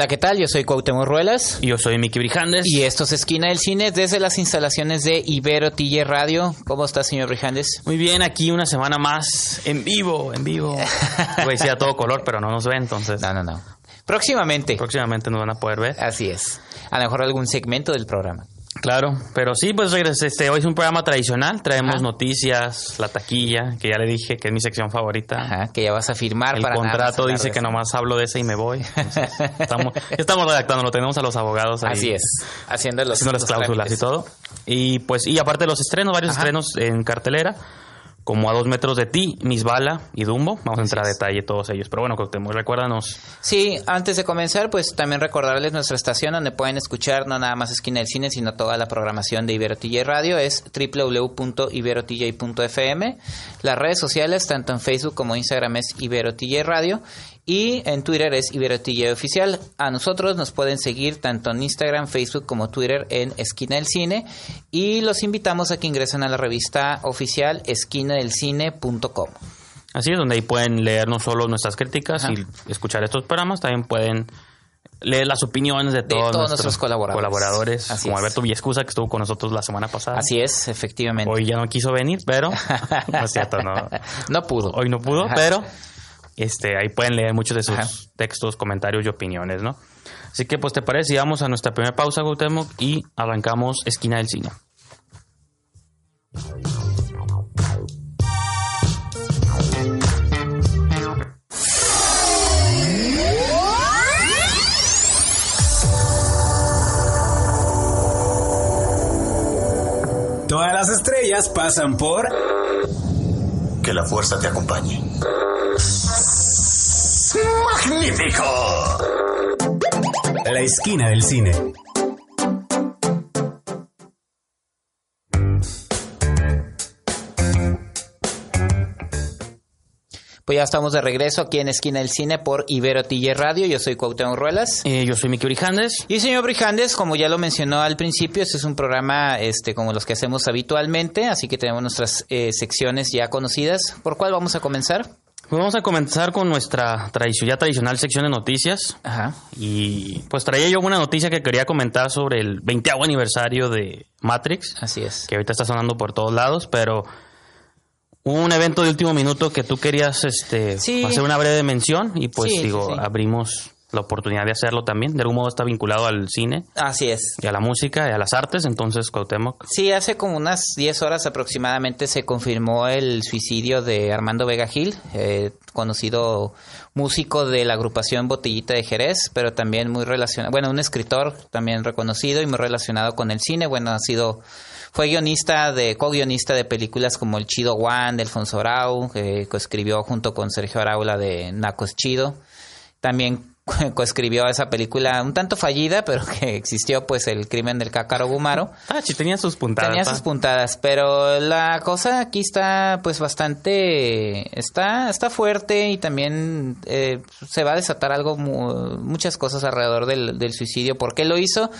Hola, ¿qué tal? Yo soy Cuauhtémoc Ruelas. Yo soy Miki Brijandes. Y esto es Esquina del Cine desde las instalaciones de Ibero Tille Radio. ¿Cómo está, señor Brijandes? Muy bien, aquí una semana más en vivo, en vivo. Voy a decir a todo color, pero no nos ve, entonces. No, no, no. Próximamente. Próximamente nos van a poder ver. Así es. A lo mejor algún segmento del programa. Claro, pero sí, pues este, hoy es un programa tradicional, traemos noticias, la taquilla, que ya le dije que es mi sección favorita. Ajá, que ya vas a firmar El para contrato dice que nomás hablo de ese y me voy. Entonces, estamos, estamos redactando, lo tenemos a los abogados ahí. Así es. Haciendo los, haciendo las los cláusulas trámites. y todo. Y pues, y aparte de los estrenos, varios Ajá. estrenos en cartelera, como a dos metros de ti, Miss Bala y Dumbo. Vamos a entrar a detalle todos ellos. Pero bueno, Cuauhtémoc, recuérdanos. Sí, antes de comenzar, pues también recordarles nuestra estación donde pueden escuchar no nada más Esquina del Cine, sino toda la programación de Ibero TJ Radio. Es www.iberotj.fm. Las redes sociales, tanto en Facebook como Instagram, es Ibero TJ Radio. Y en Twitter es Ibero TJ Oficial. A nosotros nos pueden seguir tanto en Instagram, Facebook como Twitter en Esquina del Cine. Y los invitamos a que ingresen a la revista oficial esquinadelcine.com. Así es, donde ahí pueden leer no solo nuestras críticas Ajá. y escuchar estos programas, también pueden leer las opiniones de todos, todos nuestros colaboradores. colaboradores, Así como es. Alberto Villescusa, que estuvo con nosotros la semana pasada. Así es, efectivamente. Hoy ya no quiso venir, pero no es cierto, no. No pudo. Hoy no pudo, Ajá. pero este ahí pueden leer muchos de sus Ajá. textos, comentarios y opiniones, ¿no? Así que pues te parece, y vamos a nuestra primera pausa, Gautemoc, y arrancamos Esquina del Cine. Todas las estrellas pasan por Que la fuerza te acompañe. ¡Magnífico! la esquina del cine. Pues ya estamos de regreso aquí en Esquina del Cine por Ibero TJ Radio. Yo soy Cuauhtémoc Ruelas. Eh, yo soy Miki Brijandes. Y señor Brijandes, como ya lo mencionó al principio, este es un programa este, como los que hacemos habitualmente, así que tenemos nuestras eh, secciones ya conocidas. ¿Por cuál vamos a comenzar? Pues vamos a comenzar con nuestra tradicio- ya tradicional sección de noticias. Ajá. Y pues traía yo una noticia que quería comentar sobre el 20 aniversario de Matrix, Así es. que ahorita está sonando por todos lados, pero un evento de último minuto que tú querías este, Sí. hacer una breve mención y pues sí, digo, sí. abrimos la oportunidad de hacerlo también. De algún modo está vinculado al cine Así es. y a la música y a las artes, entonces Cuauhtémoc. Sí, hace como unas 10 horas aproximadamente se confirmó el suicidio de Armando Vega Gil, eh, conocido músico de la agrupación Botellita de Jerez, pero también muy relacionado, bueno, un escritor también reconocido y muy relacionado con el cine. Bueno, ha sido, fue guionista de, co-guionista de películas como El Chido One de Alfonso Arau, que coescribió junto con Sergio Arau la de Nacos Chido. También coescribió esa película un tanto fallida, pero que existió, pues, el crimen del cácaro Gumaro. Ah, sí, tenía sus puntadas. Tenía sus puntadas, pero la cosa aquí está pues bastante está está fuerte y también eh, se va a desatar algo mu- muchas cosas alrededor del, del suicidio. ¿Por qué lo hizo?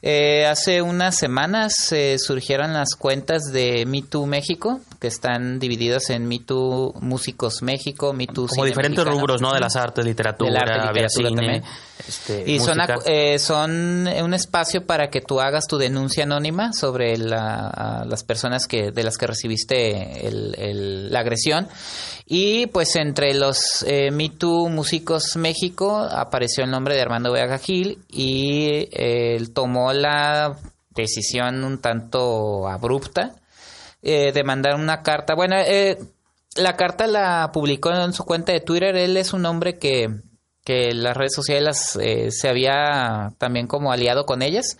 Eh, hace unas semanas eh, surgieron las cuentas de Me Too México, que están divididas en Me Too Músicos México, Me Too Como Cine diferentes Mexicano. rubros, ¿no? De las artes, literatura, arte, literatura cine, también. este, Y son, música. acu- eh, son un espacio para que tú hagas tu denuncia anónima sobre la- las personas que de las que recibiste el- el- la agresión. Y pues entre los eh, Me Too Músicos México apareció el nombre de Armando Vega Gil y eh, él tomó la decisión un tanto abrupta eh, de mandar una carta. Bueno, eh, la carta la publicó en su cuenta de Twitter. Él es un hombre que, que las redes sociales eh, se había también como aliado con ellas.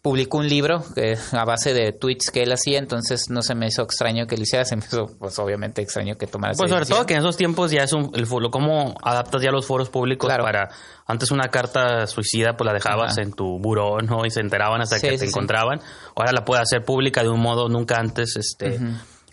publicó un libro que, a base de tweets que él hacía, entonces no se me hizo extraño que lo hiciera, se me hizo pues obviamente extraño que tomara Pues sobre todo que en esos tiempos ya es un, el foro, cómo adaptas ya los foros públicos Claro. para antes una carta suicida pues la dejabas Ajá. en tu buró, ¿no? Y se enteraban hasta Sí, que sí, te sí. encontraban. Ahora la puedes hacer pública de un modo nunca antes este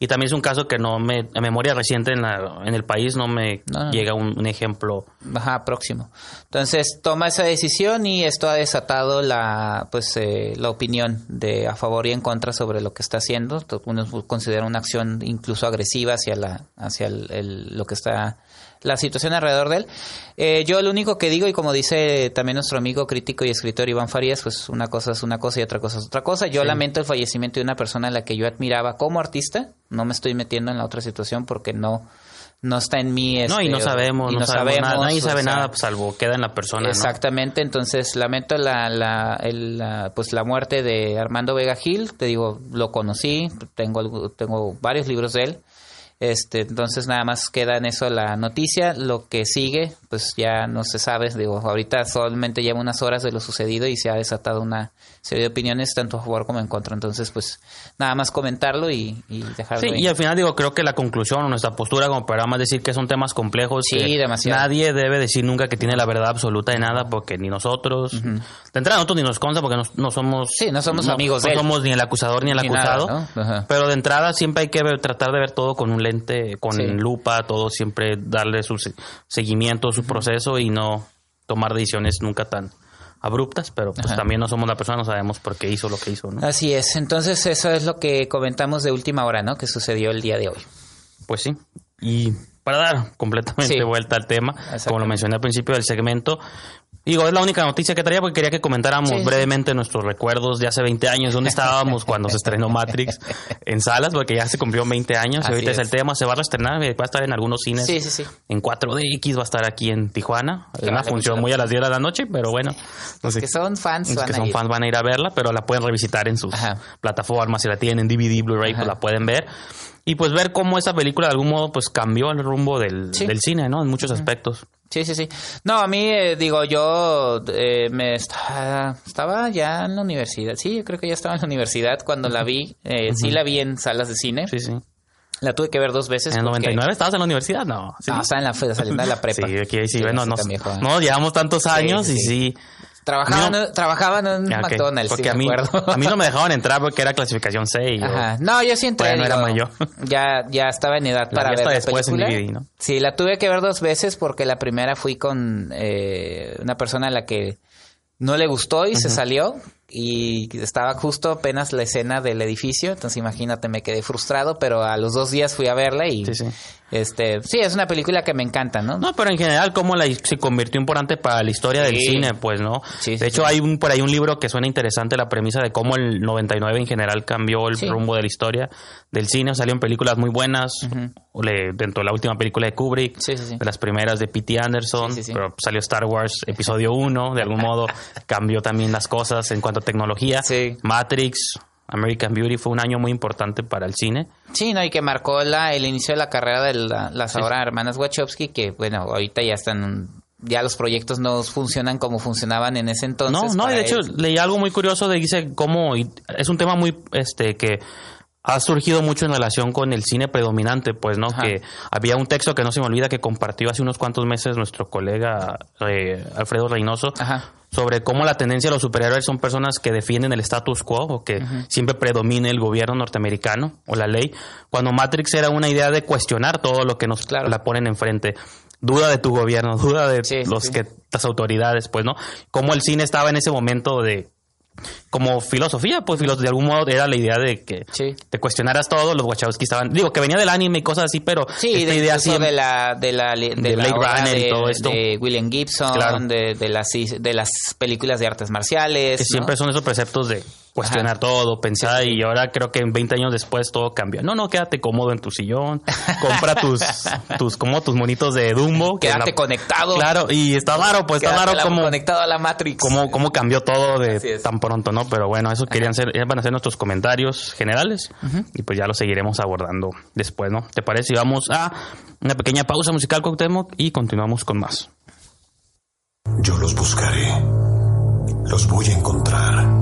y también es un caso que no me en memoria reciente en, la- en el país no me No, no. llega un, un ejemplo. Ajá, próximo. Entonces toma esa decisión y esto ha desatado la pues eh, la opinión de a favor y en contra sobre lo que está haciendo. Uno considera una acción incluso agresiva hacia la hacia el, el- lo que está la situación alrededor de él. Eh, yo lo único que digo y como dice también nuestro amigo crítico y escritor Iván Farías, pues una cosa es una cosa y otra cosa es otra cosa. Yo lamento el fallecimiento de una persona a la que yo admiraba como artista. No me estoy metiendo en la otra situación porque no no está en mí. no, y no este, sabemos, y no, sabemos, nada, nadie sabe sea, nada pues, salvo queda en la persona, ¿no? Exactamente, entonces lamento la, la, el- la- pues la muerte de Armando Vega Gil, te digo, lo conocí, tengo, tengo varios libros de él, este, entonces nada más queda en eso la noticia, lo que sigue, pues ya no se sabe, digo, ahorita solamente lleva unas horas de lo sucedido y se ha desatado una serie de opiniones tanto a favor como en contra, entonces pues nada más comentarlo y, y dejarlo Sí, ahí. y al final digo, creo que la conclusión o nuestra postura como programa es decir que son temas complejos. Sí, que demasiado. Nadie debe decir nunca que tiene la verdad absoluta de nada porque ni nosotros, de entrada nosotros ni nos consta porque no, no somos... Sí, no somos amigos no de él. somos ni el acusador ni el Ni nada, acusado. ¿no? Pero de entrada siempre hay que ver- tratar de ver todo con un lente, con Sí. lupa, todo siempre darle su se- seguimiento, su proceso y no tomar decisiones nunca tan abruptas, pero pues Ajá. también no somos la persona, no sabemos por qué hizo lo que hizo, ¿no? Así es, entonces eso es lo que comentamos de última hora, ¿no? Que sucedió el día de hoy. Pues sí. Y para dar completamente Sí. vuelta al tema, como lo mencioné al principio del segmento, digo, es la única noticia que traía porque quería que comentáramos Sí, sí. brevemente nuestros recuerdos de hace 20 años, dónde estábamos cuando se estrenó Matrix en salas, porque ya se cumplió 20 años, y Así ahorita es. es. el tema, se va a reestrenar, eh, va a estar en algunos cines. Sí, sí, sí. En 4DX va a estar aquí en Tijuana. Que una función muy a las 10 de la noche, pero bueno. no sé. Que son fans, Los que son fans van a ir a verla, pero la pueden revisitar en sus Ajá. plataformas. Si la tienen en DVD, Blu-ray, pues la pueden ver. Y pues ver cómo esa película de algún modo pues cambió el rumbo del, Sí. del cine, ¿no? En muchos aspectos. Sí, sí, sí. No, a mí, eh, digo, yo eh, me estaba, estaba ya en la universidad. Sí, yo creo que ya estaba en la universidad cuando la vi. Eh, Sí la vi en salas de cine. Sí, sí. La tuve que ver dos veces. ¿En el porque- 99 estabas en la universidad? No. Sí. No, estaba en la saliendo de la prepa. Sí, aquí sí, bueno, nos- no, llevamos tantos años sí, y sí. Sí. Trabajaba, No. en- en Ah. McDonald's, Porque sí a me mí, acuerdo. a mí no me dejaban entrar porque era clasificación C. Y yo- Ajá. No, yo sí entré. Todavía no era digo, mayor. Ya, ya estaba en edad La para ver la después en película. DVD, ¿no? Sí, la tuve que ver dos veces porque la primera fui con eh, una persona a la que no le gustó y se salió y estaba justo apenas la escena del edificio, entonces imagínate, me quedé frustrado, pero a los dos días fui a verla y Sí, sí. este, sí, es una película que me encanta, ¿no? No, pero en general, cómo la, se convirtió importante para la historia del cine, pues, ¿no? Sí, de hecho, hay un, por ahí un libro que suena interesante, la premisa de cómo el 99 en general cambió el rumbo de la historia del cine. Salieron películas muy buenas, le- dentro de la última película de Kubrick, de las primeras de P.T. Anderson, pero salió Star Wars Episodio 1, de algún modo cambió también las cosas en cuanto tecnología. Sí. Matrix, American Beauty fue un año muy importante para el cine. Sí, no, y que marcó la, el inicio de la carrera de la- las ahora hermanas Wachowski, que bueno, ahorita ya están, ya los proyectos no funcionan como funcionaban en ese entonces. No, no, y de hecho leí algo muy curioso de dice cómo y es un tema muy este que ha surgido mucho en relación con el cine predominante, pues, ¿no? Ajá. Que había un texto que no se me olvida que compartió hace unos cuantos meses nuestro colega eh, Alfredo Reynoso Ajá. sobre cómo la tendencia de los superhéroes son personas que defienden el status quo o que siempre predomine el gobierno norteamericano o la ley, cuando Matrix era una idea de cuestionar todo lo que nos Claro. la ponen enfrente. Duda de tu gobierno, duda de sí, los sí. que las autoridades, pues, ¿no? Cómo el cine estaba en ese momento de como filosofía, pues de algún modo era la idea de que Sí. te cuestionaras todo, los Wachowski estaban, digo que venía del anime y cosas así, pero Sí, esta de, idea la de la de, de la obra y de, todo esto. de William Gibson, Claro. de, de las de las películas de artes marciales, que ¿no? siempre son esos preceptos de cuestionar Ajá. todo, pensar y ahora creo que en 20 años después todo cambió. No, no, quédate cómodo en tu sillón, compra tus tus como tus monitos de Dumbo, que Quédate la- conectado. Claro, y está raro, pues está raro la- como conectado a la Matrix. cómo, cómo cambió todo de tan pronto, ¿no? Pero bueno, eso querían ser, van a ser nuestros comentarios generales y pues ya lo seguiremos abordando después, ¿no? ¿Te parece? Y vamos a una pequeña pausa musical, Cuauhtémoc, y continuamos con más. Yo los buscaré. Los voy a encontrar.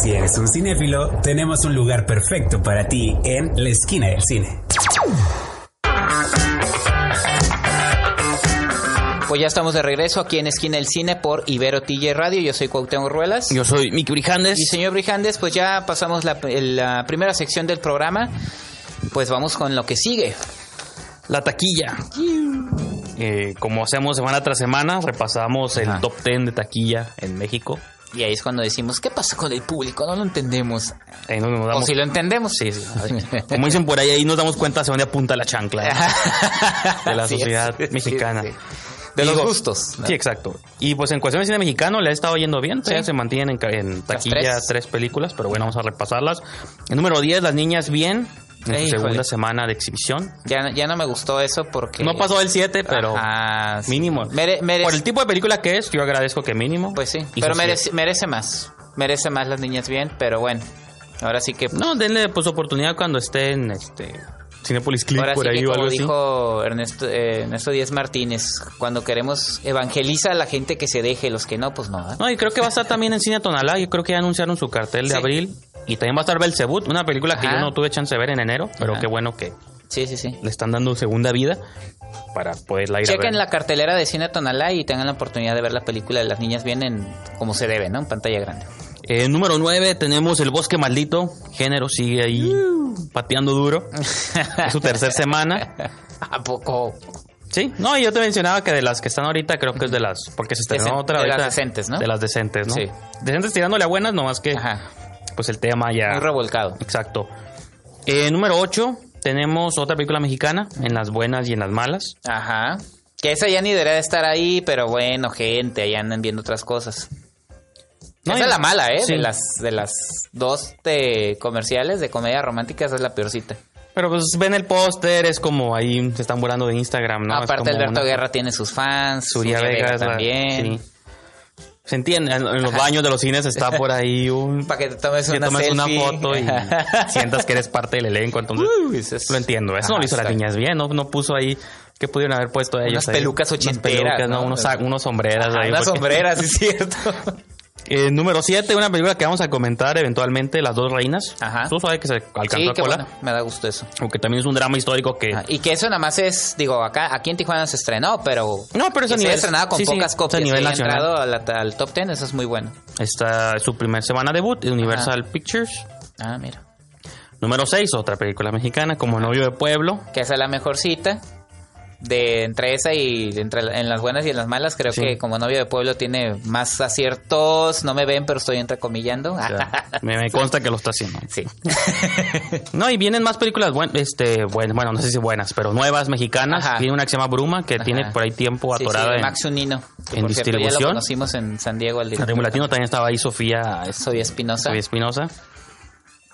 Si eres un cinéfilo, tenemos un lugar perfecto para ti en la esquina del cine. Pues ya estamos de regreso aquí en Esquina del Cine por Ibero TJ Radio. Yo soy Cuauhtémoc Ruelas. Yo soy Miki Brijandes. Y señor Brijandes, pues ya pasamos la, la primera sección del programa. Pues vamos con lo que sigue. La taquilla. Eh, como hacemos semana tras semana, repasamos el Ajá. top 10 de taquilla en México. Y ahí es cuando decimos, ¿qué pasa con el público? No lo entendemos. Ahí nos, O si lo entendemos. Sí, sí. Como dicen por ahí, ahí nos damos cuenta hacia dónde apunta la chancla ¿no? de la sociedad Sí, mexicana. De los gustos. ¿no? Sí, exacto. Y pues en cuestión de cine mexicano le ha estado yendo bien. Se mantienen en, en taquilla tres. tres. películas, pero bueno, vamos a repasarlas. El número 10, Las Niñas Bien, en su Híjole. segunda semana de exhibición. Ya, ya no me gustó eso porque... No pasó el 7, pero Ajá, sí. mínimo. Mere- merece- Por el tipo de película que es, yo agradezco que mínimo. Pues sí, pero siete. merece, merece más. Merece más las niñas bien, pero bueno. Ahora sí que... No, denle pues oportunidad cuando esté en este Cinepolis Click Ahora por sí ahí que o algo como así. dijo Ernesto, eh, Ernesto Díaz Martínez, cuando queremos evangeliza a la gente que se deje, los que no, pues no. ¿eh? No, y creo que va a estar también en Cine Tonalá. Yo creo que ya anunciaron su cartel de Sí. abril. Y también va a estar Belzebut, una película que yo no tuve chance de ver en enero, pero Ajá. qué bueno que Sí, sí, sí. le están dando segunda vida para poderla ir a Chequen ver. la cartelera de Cine Tonalá y tengan la oportunidad de ver la película de las niñas bien en como se debe, ¿no? En pantalla grande. Eh, número 9 tenemos El Bosque Maldito. Género sigue ahí pateando duro. es su tercera semana. ¿A poco? Sí, no, y yo te mencionaba que de las que están ahorita, creo que es de las. Porque se estrenó Decen- otra de las ahorita. decentes, ¿no? De las decentes, ¿no? Sí. Decentes tirándole a buenas, nomás que. Ajá. Pues el tema ya. Muy revolcado. Exacto. Eh, número 8 tenemos otra película mexicana, En las buenas y en las malas. Ajá. Que esa ya ni debería de estar ahí, pero bueno, gente, ahí andan viendo otras cosas. No, esa es la mala, ¿eh? sí. De las de las dos de comerciales de comedia romántica, esa es la peorcita. Pero pues ven el póster, es como ahí se están burlando de Instagram, ¿no? Aparte, Alberto una- Guerra tiene sus fans, Suria Vega también. sí. Se entiende, en, en los baños de los cines está por ahí un... Para que te tomes una tomes una foto y sientas que eres parte del elenco, entonces Uy, eso es- lo entiendo. Eso no lo hizo las niñas bien, ¿no? No puso ahí que pudieron haber puesto ellos Unas ahí. pelucas Unas ochenteras, pelucas, ¿no? ¿no? Unos, unos sombreras Ajá, ahí. Una porque- sombrera, sí es cierto. Eh, número 7, una película que vamos a comentar eventualmente, Las dos reinas. Ajá. Tú sabes que se alcanzó sí, a qué colar. bueno. Me da gusto eso. Aunque también es un drama histórico que... Ah, Y que eso nada más es, digo, acá aquí en Tijuana se estrenó, pero No, pero es a se nivel- haya estrenado con sí, sí, pocas a copias nivel y haya nacional. entrado a la- al top 10, eso es muy bueno. Esta es su primer semana debut, Universal Pictures. Ah, mira. Número 6, otra película mexicana, como novio de pueblo. Que esa es la mejor cita. De entre esa y entre en las buenas y en las malas, creo Sí. que como novio de pueblo tiene más aciertos. No me ven, pero estoy entrecomillando. O sea, me, me consta que lo está haciendo. sí. No, y vienen más películas buenas, este, bueno, bueno, no sé si buenas, pero nuevas mexicanas. Ajá. Viene una que se llama Bruma, que Ajá. tiene por ahí tiempo atorada sí, Max Unino. que en por cierto, Ya distribución. lo conocimos en San Diego. Ritmo Latino. También estaba ahí Sofía Soy Espinosa. Sofía Espinosa.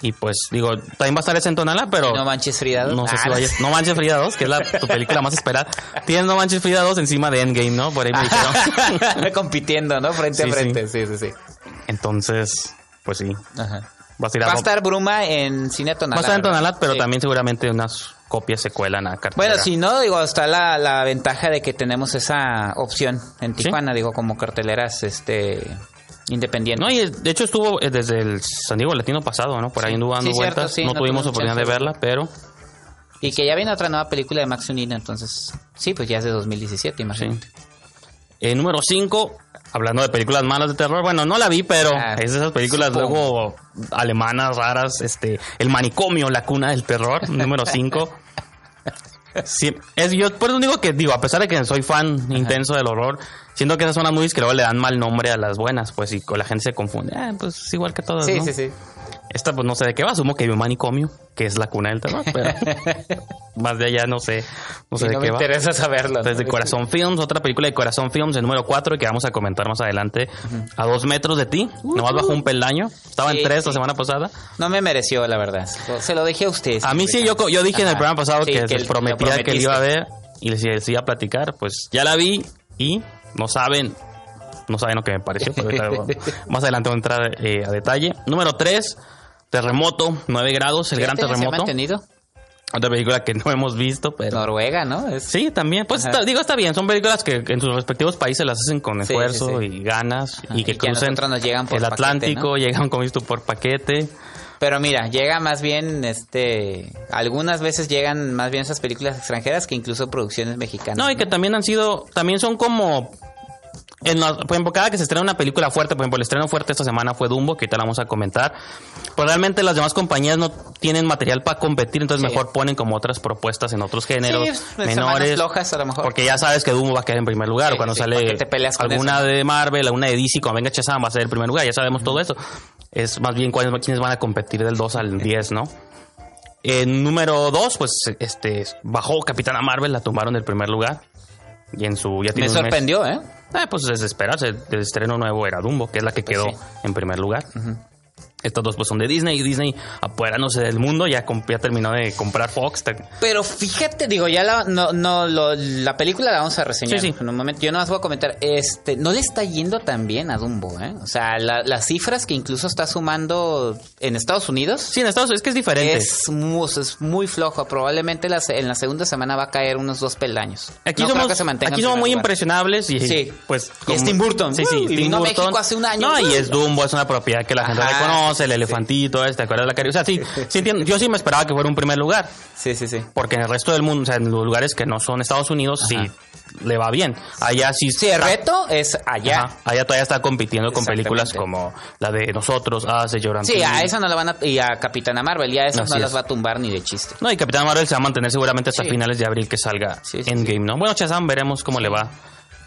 Y pues, digo, también va a estar esa en Tonala, pero... No manches Frida. No sé Ah, si vayas. No Manches Frida 2, que es la, tu película más esperada. Tienes No Manches Frida 2 encima de Endgame, ¿no? Por ahí me dijeron. Compitiendo, ¿no? Frente Sí, a frente. Sí, sí, sí. Entonces, pues sí. Ajá. Va a, Va estar Bruma en Cine Tonalá. va a estar en pero Sí. también seguramente unas copias se cuelan a cartera. Bueno, si no, digo, está la, la ventaja de que tenemos esa opción en Sí. Tijuana, digo, como carteleras este independientes. No, y de hecho estuvo eh, desde el San Diego Latino pasado, ¿no? Por ahí anduvo dando Sí, cierto, vueltas. sí, no, tuvimos oportunidad de verla, pero Y que ya viene otra nueva película de Max Unida, entonces, sí, pues ya es de 2017, sí. imagínate. Eh, número 5, hablando de películas malas de terror, bueno, no la vi, pero Ah, es de esas películas supongo. luego alemanas, raras, este, El manicomio, la cuna del terror, número 5. Sí, es, yo por eso digo que, digo, a pesar de que soy fan intenso del horror, siento que esas son las movies que luego le dan mal nombre a las buenas, pues, y con la gente se confunde. Ah, pues es igual que todas, Sí, ¿no? sí, sí. Esta, pues no sé de qué va, asumo que hay un manicomio, que es la cuna del terror, pero más de allá no sé, no sé de no qué me va. interesa saberlo. ¿no? Entonces, de Corazón Films, otra película de Corazón Films, el número 4, que vamos a comentar más adelante, a dos metros de ti, nomás bajó un peldaño, estaba Uh. Sí, en tres sí. la semana pasada. No me mereció, la verdad. Se lo dejé a ustedes. A mí sí, yo, yo dije en el programa pasado Sí, que, que les prometía que le iba a ver y les les iba a platicar, pues ya la vi y no saben, no saben lo que me pareció, pero ahorita, más adelante voy a entrar eh, a detalle. Número 3, terremoto, 9 grados, el gran ¿Se ha terremoto. mantenido? Otra película que no hemos visto, pero... Noruega, ¿no? Es- Sí, también. Pues está- digo, está bien. Son películas que en sus respectivos países las hacen con Sí, esfuerzo sí, sí. y ganas Ajá, y que y crucen nos llegan por el paquete, Atlántico, ¿no? llegan como visto por paquete. Pero mira, llega más bien, este, algunas veces llegan más bien esas películas extranjeras que incluso producciones mexicanas. No, y que también han sido, también son como... En la- por ejemplo, cada que se estrena una película fuerte, por ejemplo, el estreno fuerte esta semana fue Dumbo, que ahorita la vamos a comentar. Pues realmente las demás compañías no tienen material para competir, entonces Sí. mejor ponen como otras propuestas en otros géneros Sí, en menores. semanas flojas, a lo mejor. Porque ya sabes que Dumbo va a quedar en primer lugar. Sí, o cuando sale ¿para qué te peleas con alguna eso? de Marvel, alguna de DC, cuando venga Shazam va a ser el primer lugar. Ya sabemos todo eso. Es más bien cuáles, quiénes van a competir del 2 al 10, ¿no? En número 2, pues este bajó Capitana Marvel, la tumbaron del primer lugar. Y en su ya Me tiene un mes. sorprendió, ¿eh? Pues es de esperarse. El estreno nuevo era Dumbo, que es la que Pues quedó sí. en primer lugar. Estos dos pues son de Disney y Disney apoderándose del mundo ya, ya terminó de comprar Fox. Pero fíjate, digo, ya la, no, no, lo- la película la vamos a reseñar Sí, sí. en un momento. Yo no más voy a comentar, este, no le está yendo tan bien a Dumbo, ¿eh? O sea, la- las cifras que incluso está sumando en Estados Unidos Sí, en Estados Unidos es que es diferente. es muy, es muy flojo. Probablemente la en la segunda semana va a caer unos dos peldaños. Aquí No creo somos, que se mantenga aquí en somos primer muy lugar. impresionables y Sí. pues Y es Tim Burton. Sí, sí, Uh, y Tim vino a Burton. México hace un año. No, y es Dumbo, es una propiedad que la gente Ajá, el elefantito, este, ¿te acuerdas de la cari- O sea, sí, sí entiendo. yo sí me esperaba que fuera un primer lugar, Sí, sí, sí. porque en el resto del mundo, o sea, en los lugares que no son Estados Unidos, sí le va bien. Allá sí Sí, el reto es allá. Ajá, allá todavía está compitiendo con películas como la de nosotros, Hace Lloran. Sí, a esa no la van a... Y a Capitana Marvel, ya esas Así no es. las va a tumbar ni de chiste. No, y Capitán Marvel se va a mantener seguramente hasta Sí. finales de abril que salga Sí, sí, Endgame, ¿no? Bueno, Shazam, veremos cómo le va.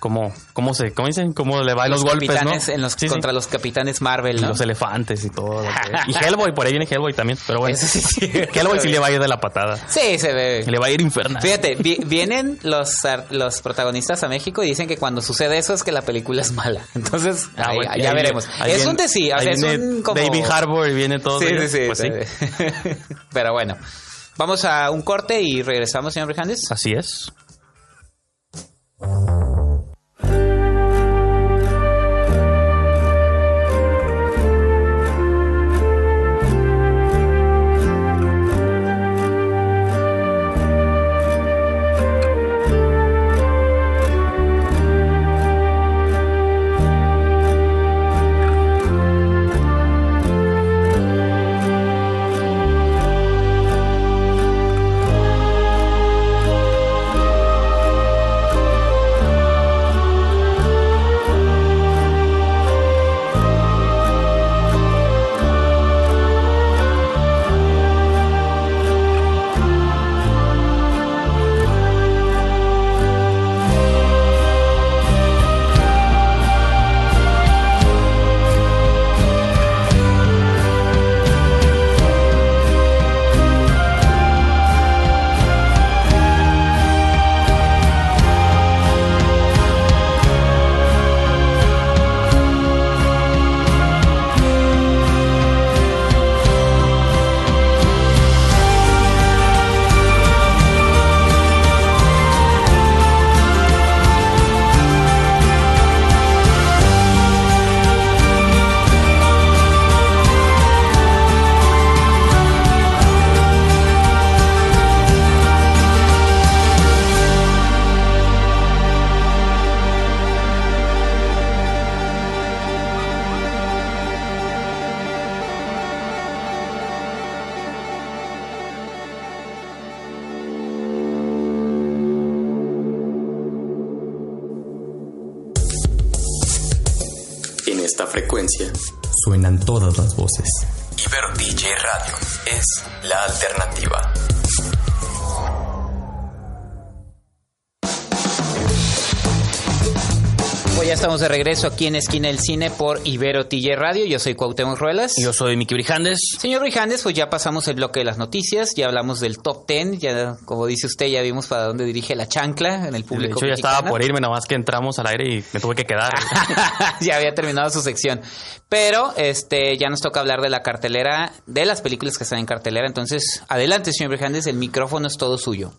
Cómo, cómo se, ¿cómo dicen? Cómo le va en los, golpes, ¿no? en los, Sí, sí. contra los capitanes Marvel, Y ¿no? los elefantes y todo. Y Hellboy, por ahí viene Hellboy también, pero bueno. Eso sí, sí. Hellboy sí le va a ir de la patada. Sí, se ve. Le va a ir infernal. Fíjate, vi- vienen los, los protagonistas a México y dicen que cuando sucede eso es que la película es mala. Entonces, Ah, ahí- bueno, ya ahí veremos. ahí es viene- un decir, o sea, es un como... David Harbour y viene todo. Sí, sí, sí, pues sí. sí. Pero bueno, vamos a un corte y regresamos, señor Brijandes. Así es. Regreso aquí en Esquina del Cine por Ibero TJ Radio. Yo soy Cuauhtémoc Ruelas. Yo soy Miki Brijandes. Señor Rijandes, pues ya pasamos el bloque de las noticias, ya hablamos del top 10, ya como dice usted, ya vimos para dónde dirige la chancla en el De público. hecho, ya estaba por irme, nada más que entramos al aire y me tuve que quedar. ya había terminado su sección. Pero este ya nos toca hablar de la cartelera, de las películas que están en cartelera. Entonces, adelante, señor Brijandes, el micrófono es todo suyo.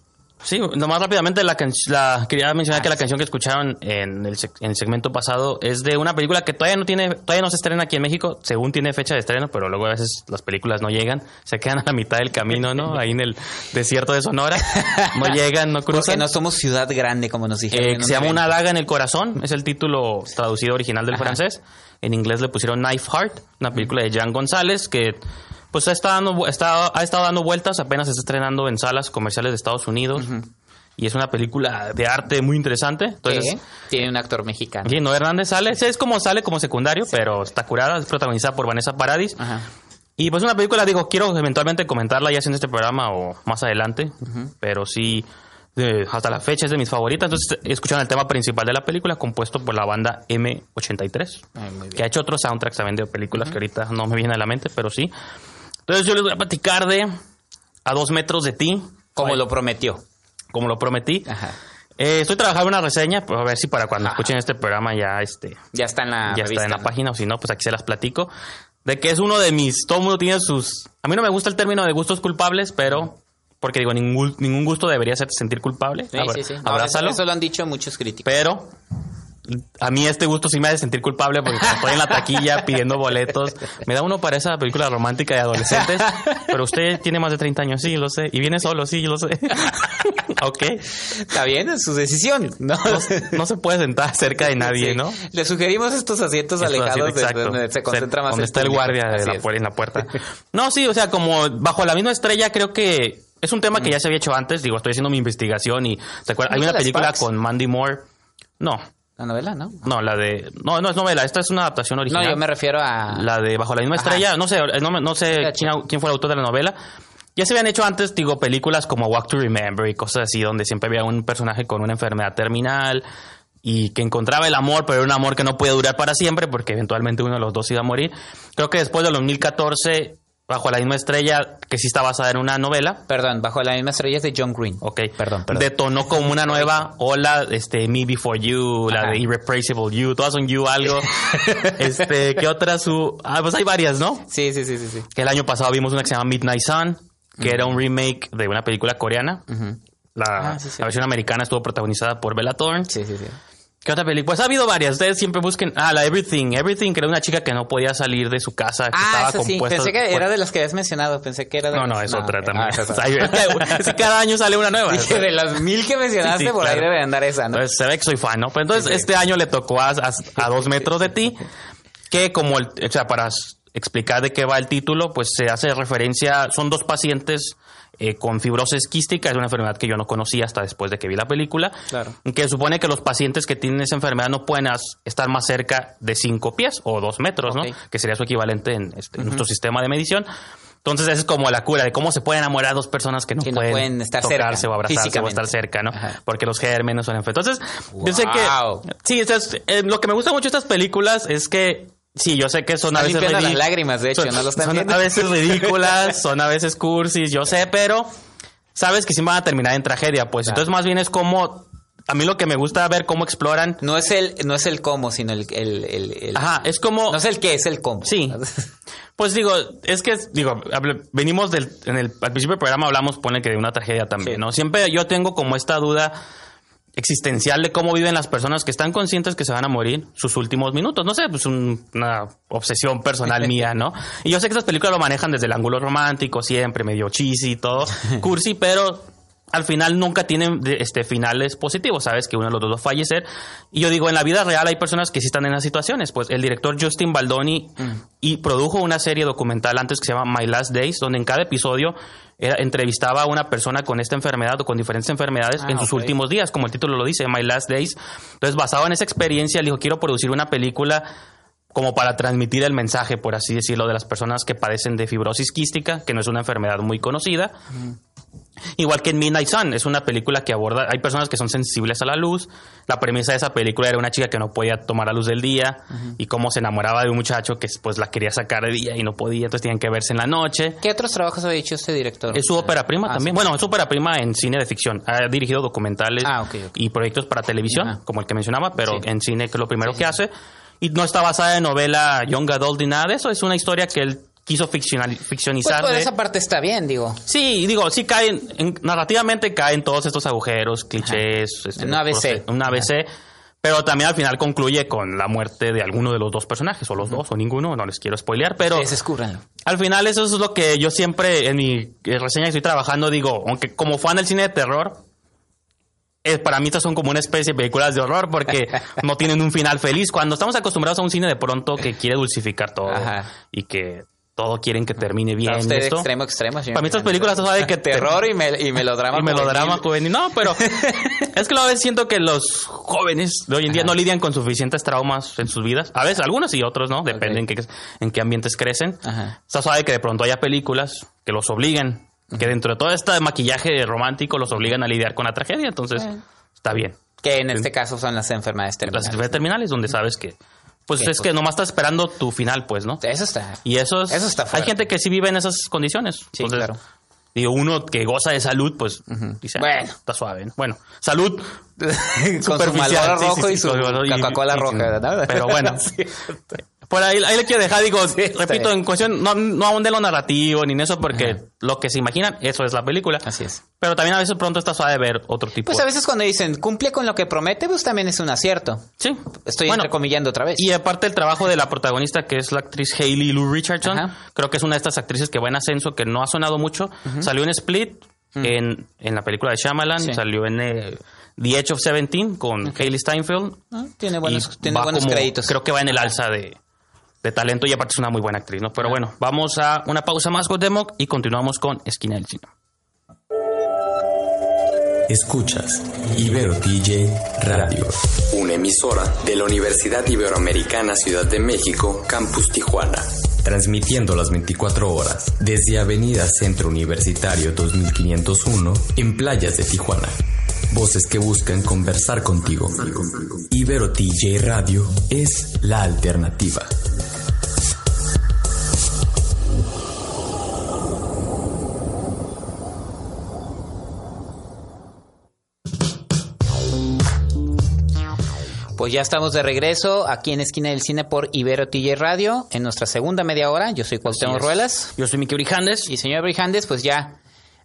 Sí, nomás rápidamente la, can- la quería mencionar que la canción que escucharon en el, en el segmento pasado es de una película que todavía no tiene, todavía no se estrena aquí en México, según tiene fecha de estreno, pero luego a veces las películas no llegan, se quedan a la mitad del camino, ¿no? Ahí en el desierto de Sonora, no llegan, no Porque cruzan. no somos ciudad grande, como nos dijeron. Eh, que se llama. Una daga en el corazón, es el título traducido original del Ajá. francés. En inglés le pusieron Knife Heart, una película de Jan González que pues ha estado dando, está- ha estado dando vueltas, apenas se está estrenando en salas comerciales de Estados Unidos. Y es una película de arte muy interesante. Entonces, tiene un actor mexicano. Sí, no Hernández sale, es como sale como secundario, pero está curada, es protagonizada por Vanessa Paradis. Ajá. Y pues una película, digo, quiero eventualmente comentarla ya sea en este programa o más adelante, pero sí, hasta la fecha es de mis favoritas. Entonces, escucharon el tema principal de la película, compuesto por la banda M83, Ay, muy bien. que ha hecho otros soundtracks también de películas que ahorita no me vienen a la mente, pero sí. Entonces, yo les voy a platicar de A dos metros de ti, Como lo prometió. como lo prometí. Ajá. Eh, estoy trabajando una reseña, pues a ver si para cuando escuchen este programa ya este Ya está en la ya revista, está en la ¿no? página, o si no, pues aquí se las platico. De que es uno de mis. Todo el mundo tiene sus. A mí no me gusta el término de gustos culpables, pero. Porque digo, ningún, ningún gusto debería hacerte sentir culpable. Sí, Abra- sí, sí. No, abrázalo. eso, eso lo han dicho muchos críticos. Pero. A mí este gusto sí me hace sentir culpable porque cuando estoy en la taquilla pidiendo boletos. Me da uno para esa película romántica de adolescentes. Pero usted tiene más de 30 años, sí, lo sé. Y viene solo, sí, lo sé. ok. Está bien, es su decisión. No, No, no se puede sentar cerca de nadie, Sí. ¿no? Le sugerimos estos asientos alejados de exacto. donde se concentra más Donde el está el guardia de la en la puerta. No, sí, o sea, como bajo la misma estrella, creo que es un tema que ya se había hecho antes. Digo, estoy haciendo mi investigación y ¿se acuerdan? Hay una película con Mandy Moore. No, La novela, ¿no? no, la de. No, no es novela, esta es una adaptación No, original. yo me refiero a... La de Bajo la misma Ajá. estrella, no sé, no, no sé quién, quién fue el autor de la novela. Ya se habían hecho antes, digo, películas como Walk to Remember y cosas así, donde siempre había un personaje con una enfermedad terminal y que encontraba el amor, pero era un amor que no podía durar para siempre porque eventualmente uno de los dos iba a morir. Creo que después del 2014, Bajo la misma estrella, que sí está basada en una novela, Perdón, Bajo la misma estrella es de John Green. Ok. Perdón, perdón. Detonó como una nueva ola, este, Me Before You, la de Irreplaceable You, todas son You algo. este, ¿qué otra su? Ah, pues hay varias, ¿no? Sí, sí, sí, sí, sí. Que el año pasado vimos una que se llama Midnight Sun, que era un remake de una película coreana. La, Ah, sí, sí. la versión americana estuvo protagonizada por Bella Thorne. Sí, sí, sí. ¿Qué otra película? Pues ha habido varias. Ustedes siempre busquen. Ah, la Everything. Everything, que era una chica que no podía salir de su casa, que Ah, estaba sí. Pensé que era de las que habías mencionado. Pensé que era de No, no, otra también. Ah, es otra. O sea, sí, cada año sale una nueva. Dije, de las mil que mencionaste, Sí, sí, por ahí debe andar esa, ¿no? Entonces se ve que soy fan, ¿no? Pero entonces Sí, este año le tocó a, a- a dos metros de ti, que como el, o sea, para explicar de qué va el título, pues se hace referencia, son dos pacientes eh, con fibrosis quística, es una enfermedad que yo no conocía hasta después de que vi la película, Claro. que supone que los pacientes que tienen esa enfermedad no pueden estar más cerca de cinco pies o dos metros, Ok. ¿no? Que sería su equivalente en, este, en nuestro sistema de medición. Entonces, esa es como la cura de cómo se pueden enamorar dos personas que no, Que no pueden, pueden estar tocarse cerca, o abrazarse o estar cerca, ¿no? Ajá. Porque los gérmenes son enfermos. Entonces, yo sé Wow. que. Sí, es- eh, lo que me gusta mucho de estas películas es que. Sí, yo sé que son a veces las lágrimas, de hecho, son- ¿no lo están son viendo? a veces ridículas, son a veces cursis, yo sé, pero sabes que sí van a terminar en tragedia, pues. Claro. Entonces, más bien es como. A mí lo que me gusta ver cómo exploran. No es el, no es el cómo, sino el, el, el- el- Ajá, es como. No es el qué, es el cómo. Sí. Pues digo, es que, digo, venimos del, en el, al principio del programa hablamos, pone que de una tragedia también, Sí. ¿no? Siempre yo tengo como esta duda existencial de cómo viven las personas que están conscientes que se van a morir sus últimos minutos. No sé, pues un- una obsesión personal mía, ¿no? Y yo sé que esas películas lo manejan desde el ángulo romántico, siempre medio cheesy y todo, cursi, pero al final nunca tienen este finales positivos, sabes que uno de los dos va a fallecer. Y yo digo, en la vida real hay personas que sí están en esas situaciones. Pues el director Justin Baldoni y produjo una serie documental antes que se llama My Last Days, donde en cada episodio era- entrevistaba a una persona con esta enfermedad o con diferentes enfermedades Ah, en sus últimos días, como el título lo dice, My Last Days. Entonces, basado en esa experiencia, él dijo, quiero producir una película como para transmitir el mensaje, por así decirlo, de las personas que padecen de fibrosis quística, que no es una enfermedad muy conocida. Igual que en Midnight Sun, es una película que aborda, hay personas que son sensibles a la luz. La premisa de esa película era una chica que no podía tomar la luz del día y cómo se enamoraba de un muchacho que pues la quería sacar de día y no podía, entonces tenían que verse en la noche. ¿Qué otros trabajos ha hecho este director? Es su ópera prima Ah, también. sí. Bueno, es su ópera prima en cine de ficción. Ha dirigido documentales Ah, y proyectos para televisión, como el que mencionaba, pero Sí. en cine que es lo primero que hace. Y no está basada en novela Young Adult ni nada de eso. Es una historia que él quiso ficcional- Pues ficcionizar. por de- esa parte está bien, digo. Sí, digo, sí caen, en- narrativamente caen todos estos agujeros, clichés. este, Un ABC. Un ABC. Pero también al final concluye con la muerte de alguno de los dos personajes, o los dos, o ninguno, no les quiero spoilear, pero descúbranlo. al final eso es lo que yo siempre en mi eh, reseña que estoy trabajando digo, aunque como fan del cine de terror, eh, para mí estas son como una especie de películas de horror porque no tienen un final feliz. Cuando estamos acostumbrados a un cine de pronto que quiere dulcificar todo Ajá. y que todo quieren que termine bien. Usted esto. extremo, extremo. señor Para mí estas películas, tú sabes que Terror y, me- y melodrama. y melodrama juvenil. No, pero es que a veces siento que los jóvenes de hoy en día Ajá. no lidian con suficientes traumas en sus vidas. A veces algunos y otros no, depende en, qué, en qué ambientes crecen. Ajá. Está suave que de pronto haya películas que los obligan, que dentro de todo este maquillaje romántico los obligan a lidiar con la tragedia. Entonces, está bien. Que en este caso son las enfermedades Las terminales. enfermedades terminales donde sabes que, pues es pues, que nomás estás esperando tu final, pues, ¿no? Eso está. Y eso es, Eso está Hay fuerte. gente que sí vive en esas condiciones. Sí, Entonces, claro. Digo, uno que goza de salud, pues dice, Bueno. bueno, está suave. ¿no? Bueno, salud. con su sí, rojo sí, y su Coca-Cola roja, ¿no? Pero bueno. Por ahí, ahí le quiero dejar, digo, repito, en cuestión, no, no lo narrativo ni en eso, porque lo que se imaginan, eso es la película. Así es. Pero también a veces pronto está suave ver otro tipo. Pues a veces cuando dicen cumple con lo que promete, pues también es un acierto. Sí. Estoy Bueno, entrecomillando otra vez. Y aparte el trabajo de la protagonista, que es la actriz Hailey Lou Richardson, Ajá. creo que es una de estas actrices que va en ascenso, que no ha sonado mucho. Salió en Split, en, en la película de Shyamalan, Mm. Sí. salió en eh, The Edge of Seventeen con Hailey Steinfeld. Ah, Tiene buenos, Y tiene va buenos como- créditos. Creo que va en el alza de, de talento y aparte es una muy buena actriz, ¿no? Pero bueno, vamos a una pausa más con Democ y continuamos con Esquina del Cine. Escuchas Ibero TJ Radio. Una emisora de la Universidad Iberoamericana Ciudad de México, Campus Tijuana. Transmitiendo las 24 horas desde Avenida Centro Universitario 2501 en playas de Tijuana. Voces que buscan conversar contigo. Ibero TJ Radio es la alternativa. Pues ya estamos de regreso aquí en Esquina del Cine por Ibero TJ Radio en nuestra segunda media hora. Yo soy Cuauhtémoc. Ruelas. Yo soy Miki Brijandes. Y señor Brijandes, pues ya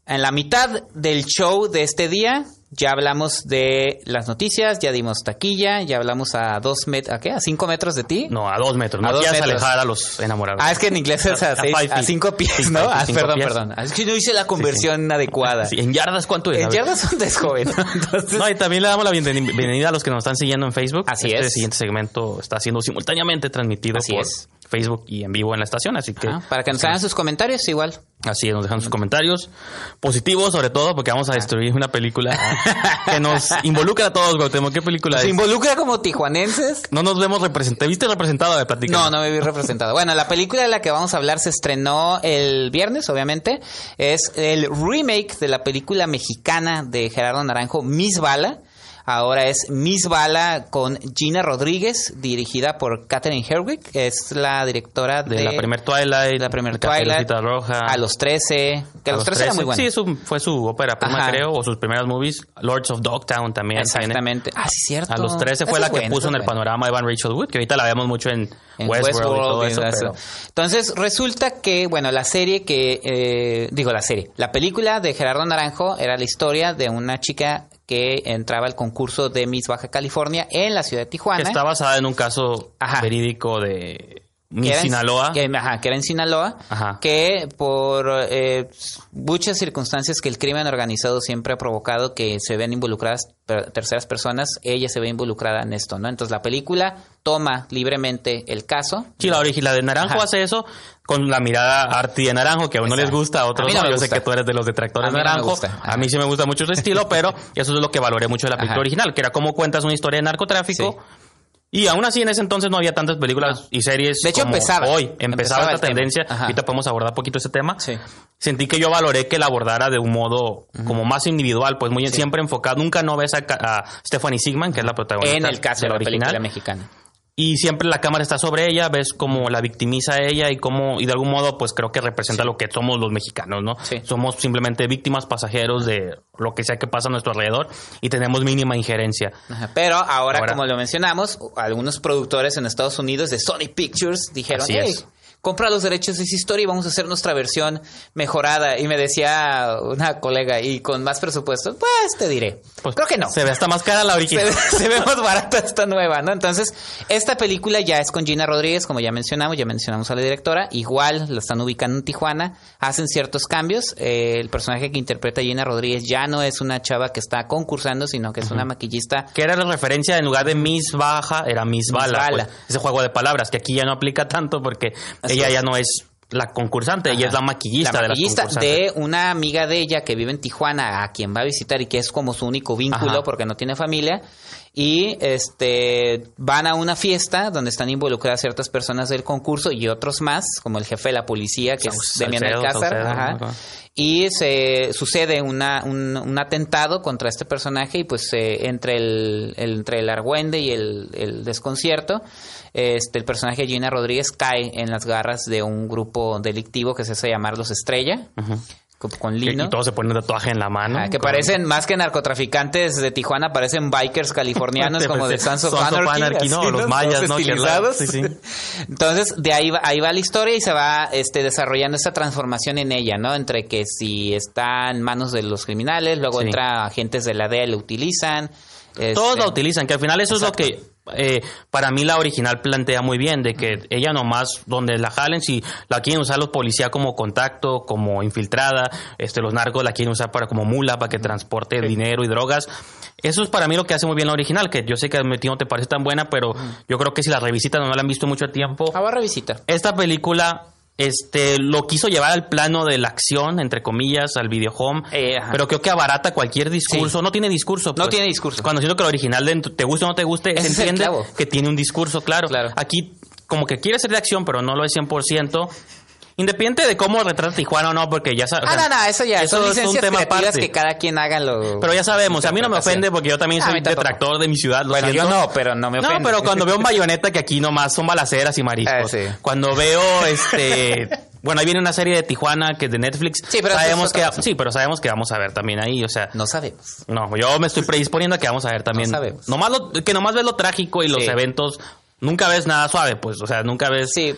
en la mitad del show de este día, ya hablamos de las noticias, ya dimos taquilla, ya hablamos a dos metros, ¿a qué? ¿A cinco metros de ti? No, a dos metros. A No dos metros. alejar a los enamorados. Ah, es que en inglés es a, A- a seis- a cinco pies, Sí, ¿no? Ah, perdón, pies. perdón. Es que no hice la conversión adecuada. Sí, ¿En yardas cuánto es? A En yardas son de joven. Entonces, No, y también le damos la bienveni- bienvenida a los que nos están siguiendo en Facebook. Así este es. siguiente segmento está siendo simultáneamente transmitido Así por es. Facebook y en vivo en la estación, así que ah, para que nos hagan sus comentarios, igual. así es, nos dejan sus comentarios positivos sobre todo porque vamos a destruir una película que nos involucra a todos, Gautemo. ¿Qué película ¿Se es? involucra como tijuanenses? No nos vemos representados. ¿Viste representado de plática? No, no me vi representado. Bueno, la película de la que vamos a hablar se estrenó el viernes, obviamente. Es el remake de la película mexicana de Gerardo Naranjo, Miss Bala. Ahora es Miss Bala con Gina Rodríguez, dirigida por Catherine Herwig. Es la directora de, De la primer Twilight. la primer Twilight. Roja. A los 13. Que a los 13 era muy bueno. Sí, eso fue su ópera prima, Ajá. creo, o sus primeras movies. Lords of Dogtown también. Exactamente. Ah, sí, cierto. A los 13 fue Esa la que buena, puso en el es buena. panorama Evan Rachel Wood, que ahorita la vemos mucho en, en Westworld, y todo Westworld y eso. eso. pero- Entonces resulta que, bueno, la serie que, eh, digo la serie, la película de Gerardo Naranjo era la historia de una chica que entraba al concurso de Miss Baja California en la ciudad de Tijuana. está basada en un caso Ajá. verídico de que era en- Sinaloa. Que, ajá, que era en Sinaloa. Ajá. Que por eh, muchas circunstancias que el crimen organizado siempre ha provocado que se vean involucradas terceras personas, ella se ve involucrada en esto, ¿no? Entonces la película toma libremente el caso. Sí, la original de Naranjo Ajá. hace eso con la mirada arty de Naranjo, que a uno les gusta, a otros A no Yo sé que tú eres de los detractores de no Naranjo. A mí sí me gusta mucho ese estilo, pero eso es lo que valoré mucho de la película original, que era cómo cuentas una historia de narcotráfico. Y aún así en ese entonces no había tantas películas No. y series De hecho, como empezaba. hoy. Empezaba, Empezaba esta tendencia. Ahorita podemos abordar poquito ese tema. Sí. Sentí que yo valoré que la abordara de un modo como más individual, pues muy siempre enfocado. Nunca no ves a, a Stephanie Sigman, que es la protagonista En el caso de la, original. película mexicana. Y siempre la cámara está sobre ella, ves cómo la victimiza a ella y cómo, y de algún modo, pues creo que representa lo que somos los mexicanos, ¿no? Sí. Somos simplemente víctimas, pasajeros de lo que sea que pasa a nuestro alrededor y tenemos mínima injerencia. Ajá, Pero ahora, Ahora- como lo mencionamos, algunos productores en Estados Unidos de Sony Pictures dijeron, hey, es. Compra los derechos de esa historia y vamos a hacer nuestra versión mejorada. Y me decía una colega, y con más presupuesto, pues te diré. Pues, Creo que no. Se ve hasta más cara la original. se ve más barata esta nueva, ¿no? Entonces, esta película ya es con Gina Rodríguez, como ya mencionamos, ya mencionamos a la directora. Igual la están ubicando en Tijuana, hacen ciertos cambios. Eh, el personaje que interpreta Gina Rodríguez ya no es una chava que está concursando, sino que es una maquillista Que era la referencia en lugar de Miss Baja, era Miss Bala. Bala. pues, ese juego de palabras que aquí ya no aplica tanto porque Así ella es. ya no es la concursante, ella es la maquillista, la de maquillista de, concursantes. una amiga de ella que vive en Tijuana, a quien va a visitar y que es como su único vínculo Ajá. porque no tiene familia. Y este van a una fiesta donde están involucradas ciertas personas del concurso y otros más, como el jefe de la policía, que es Demian Alcázar. Ajá. Y se sucede una, un, un atentado contra este personaje y pues eh, entre el, el- entre el argüende y el, el desconcierto, este el personaje de Gina Rodríguez cae en las garras de un grupo delictivo que se hace llamar Los Estrella, con, con Que- lino. Y todos se ponen tatuaje en la mano. Ah, que con- parecen más que narcotraficantes de Tijuana, parecen bikers californianos como de Sons of Anarchy, Anarchy, ¿no? así, Los mayas, Todos ¿no? Sí, sí. Entonces, de ahí va, ahí va la historia y se va este, desarrollando esta transformación en ella, ¿no? Entre que si está en manos de los criminales, luego Sí. entra agentes de la DEA, lo utilizan. Todos este, la utilizan, que al final eso Exacto. es lo que eh, para mí la original plantea muy bien, de que ella nomás, donde la jalen, si la quieren usar los policías como contacto, como infiltrada, este los narcos la quieren usar para como mula, para que transporte dinero y drogas. Eso es para mí lo que hace muy bien la original, que yo sé que a ti no te parece tan buena, pero yo creo que si la revisitan o no la han visto mucho tiempo, Ah, va a revisitar. esta película este lo quiso llevar al plano de la acción, entre comillas, al video home, Eh, pero creo que abarata cualquier discurso. Sí. No tiene discurso. No tiene discurso. Cuando siento que el original, de, te guste o no te guste, Ese se entiende que tiene un discurso, claro. Claro. Aquí como que quiere ser de acción, pero no lo es 100%. Independiente de cómo retrata Tijuana o no, porque ya sabes. Ah, no, no, eso ya. son es un tema aparte. que cada quien haga lo... Pero ya sabemos, a mí no me ofende porque yo también Ah, soy detractor de mi ciudad. lo Bueno, yo siento. no, pero no me ofende. No, pero cuando veo un bayoneta que aquí nomás son balaceras y mariscos. Ah, sí. Cuando veo este. Bueno, ahí viene una serie de Tijuana que es de Netflix. Sí, pero eso sabemos que sí, pero sabemos que vamos a ver también ahí, o sea, No sabemos. no, yo me estoy predisponiendo a que vamos a ver también. No sabemos. Nomás lo, que nomás ves lo trágico y los eventos. Nunca ves nada suave, pues, o sea, nunca ves. Sí,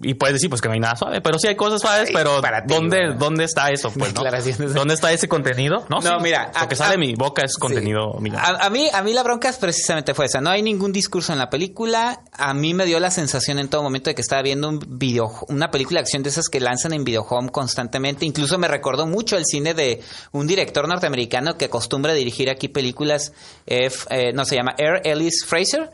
Y puedes decir, pues que no hay nada suave, pero sí hay cosas suaves, Ay, pero para ti, ¿dónde. ¿dónde está eso? Pues. ¿Dónde está ese contenido? No, No, sí, mira, Lo que sale de mi boca es contenido Sí. mío. A, a mí, a mí la bronca es precisamente fue esa. No hay ningún discurso en la película. A mí me dio la sensación en todo momento de que estaba viendo un video, una película de acción de esas que lanzan en Videohome constantemente. Incluso me recordó mucho el cine de un director norteamericano que acostumbra a dirigir aquí películas. eh, eh, no se llama Air Ellis Fraser.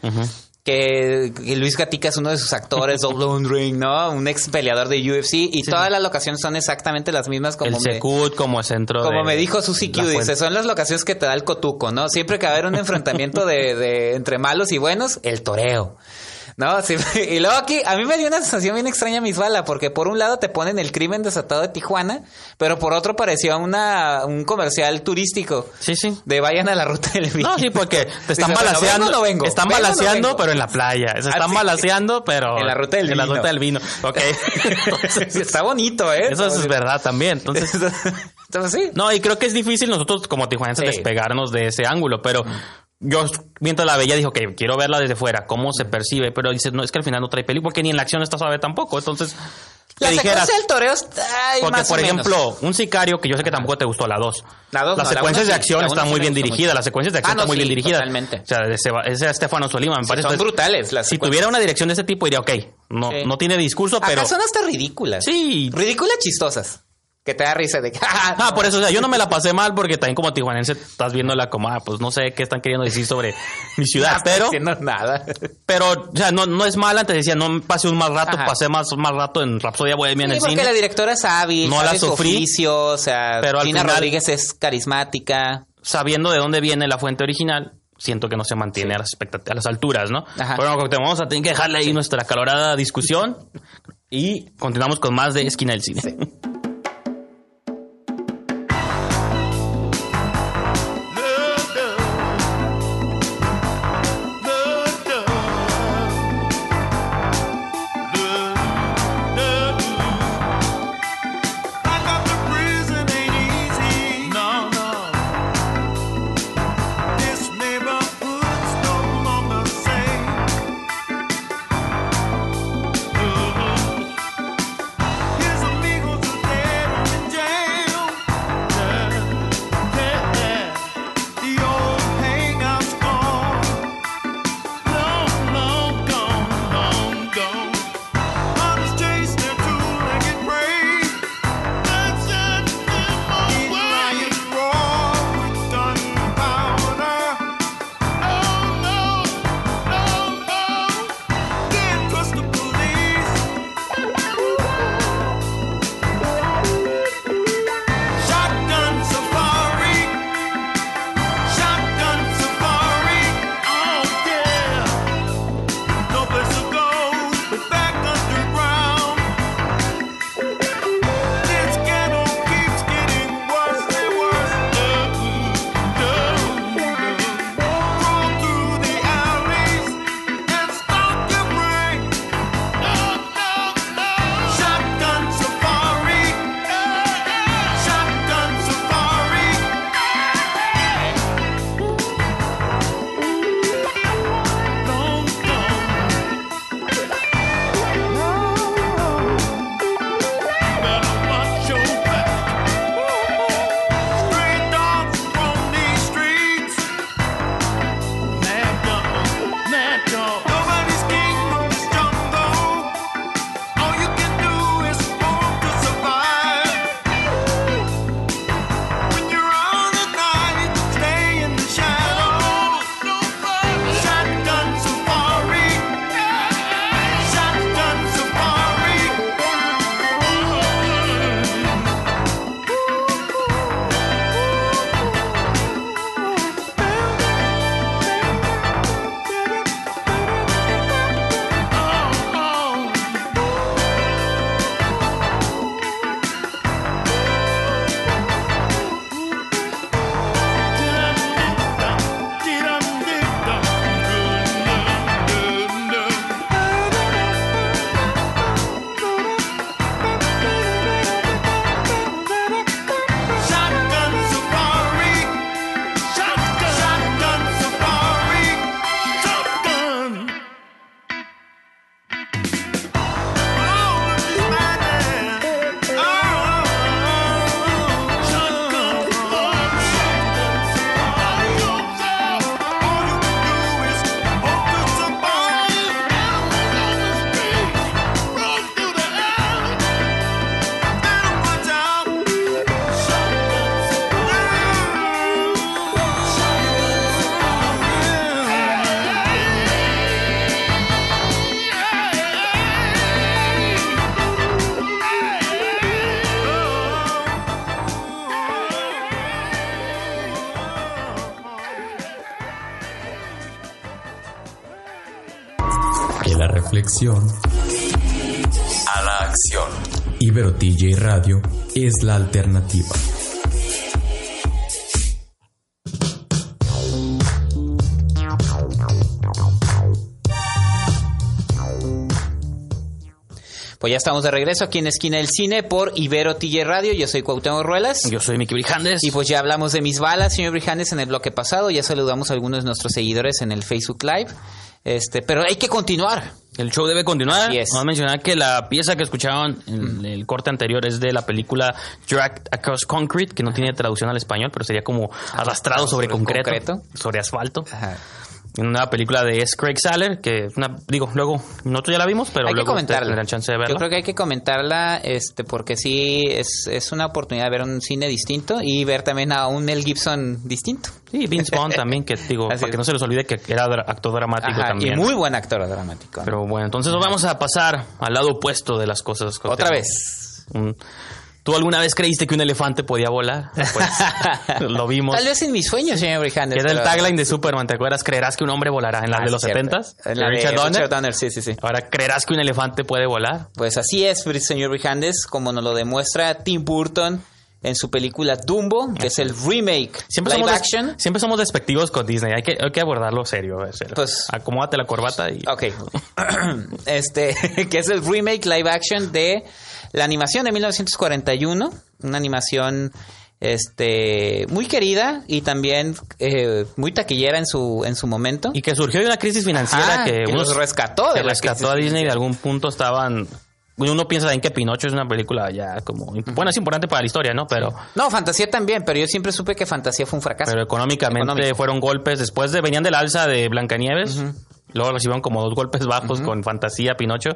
Que, que Luis Gatica es uno de sus actores, Double Ring, ¿no? Un ex peleador de UFC. Y todas las locaciones son exactamente las mismas como el me- Secut como centro como de- me dijo Susi Q, dice, son las locaciones que te da el cotuco, ¿no? Siempre que va a haber un enfrentamiento de, de entre malos y buenos, el toreo. ¿No? Sí, y luego aquí, a mí me dio una sensación bien extraña Misbala, porque por un lado te ponen el crimen desatado de Tijuana, pero por otro parecía una, un comercial turístico. Sí, sí. De vayan a la ruta del vino. No, sí, porque te están Dice, bueno, balaseando. ¿vengo o no vengo? Están ¿Vengo o no balaseando, pero en la playa. Se Ah, están sí. balaseando, pero. En la ruta del en la vino. ruta del vino. Ok. Entonces, Está bonito, ¿eh? eso es verdad también. Entonces. Entonces sí. No, y creo que es difícil nosotros como tijuanenses Sí. despegarnos de ese ángulo, pero yo mientras la veía dijo que quiero verla desde fuera, cómo se percibe, pero dices, no, es que al final no trae película, porque ni en la acción está suave tampoco, entonces La secuencia del toreo está ahí porque más por o menos. ejemplo, un sicario que yo sé que tampoco te gustó la 2. La dos, Las no, la secuencias de sí, acción están sí muy me bien dirigidas, las secuencias de acción Ah, no, están muy sí, bien dirigidas. totalmente. O sea, de Seba- ese es Estefano Soliman, parece. son Entonces, brutales las Si tuviera una dirección de ese tipo diría, ok, no, Sí. no tiene discurso, pero Acá son hasta ridículas. Sí. Ridículas chistosas. Que te da risa de que. Ah, por eso, o sea, yo no me la pasé mal porque también como tijuanense estás viéndola como, ah, pues no sé qué están queriendo decir sobre mi ciudad, No pero, diciendo nada. pero, o sea, no, no es mala, te decía, no pasé un mal rato, Ajá. pasé más, más rato en Rapsodia Bohemia en el porque cine. la directora es hábil, No sabe la su sufrí, oficio, o sea, pero Gina final- Rodríguez es carismática. Sabiendo de dónde viene la fuente original, siento que no se mantiene a, las expectat- a las alturas, ¿no? Ajá. Pero bueno, vamos a tener que dejarle ahí nuestra calorada discusión y continuamos con más de Esquina del Cine. A la acción. Ibero TJ Radio es la alternativa. Pues ya estamos de regreso aquí en Esquina del Cine por Ibero TJ Radio. Yo soy Cuauhtémoc Ruelas. Yo soy Miki Brijandes. Y pues ya hablamos de mis balas, señor Brijandes, en el bloque pasado. Ya saludamos a algunos de nuestros seguidores en el Facebook Live. Este, pero hay que continuar. El show debe continuar. Así es. Vamos a mencionar que la pieza que escucharon en el corte anterior es de la película Dragged Across Concrete, que no tiene traducción al español, pero sería como arrastrado sobre, sobre concreto, concreto. sobre asfalto. Ajá. En una película de S. Craig Saller, que una, digo, luego, nosotros ya la vimos, pero hay que luego ustedes comentarla. chance de verla. Yo creo que hay que comentarla, este, porque sí es, es una oportunidad de ver un cine distinto y ver también a un Mel Gibson distinto. Sí, Vince Vaughn también, que digo, Así para es. que no se les olvide que era actor dramático Ajá, y también. muy buen actor dramático. ¿no? Pero bueno, entonces vamos a pasar al lado opuesto de las cosas. Otra vez. Un- ¿Tú alguna vez creíste que un elefante podía volar? Pues lo vimos. Tal vez en mis sueños, señor Brijandes. Era el tagline de Superman, ¿te acuerdas? ¿Creerás que un hombre volará? En la Ah, de los. 70s. En la de Richard Donner. Richard Donner, sí, sí, sí. Ahora, ¿creerás que un elefante puede volar? Pues así es, señor Brijandes, como nos lo demuestra Tim Burton en su película Dumbo, que es el remake Siempre live somos, action. siempre somos despectivos con Disney. Hay que, hay que abordarlo serio. serio. Pues- Acomódate la corbata y... Ok. este, que es el remake live action de la animación de 1941. Una animación este muy querida y también eh, muy taquillera en su en su momento. Y que surgió de una crisis financiera Ajá, que, que unos- los rescató de que la rescató a Disney de algún punto estaban uno piensa también que Pinocho es una película ya como bueno es importante para la historia no pero No, Fantasía también, pero yo siempre supe que Fantasía fue un fracaso. pero económicamente Económico. fueron golpes después de venían del alza de Blancanieves luego recibieron como dos golpes bajos con Fantasía Pinocho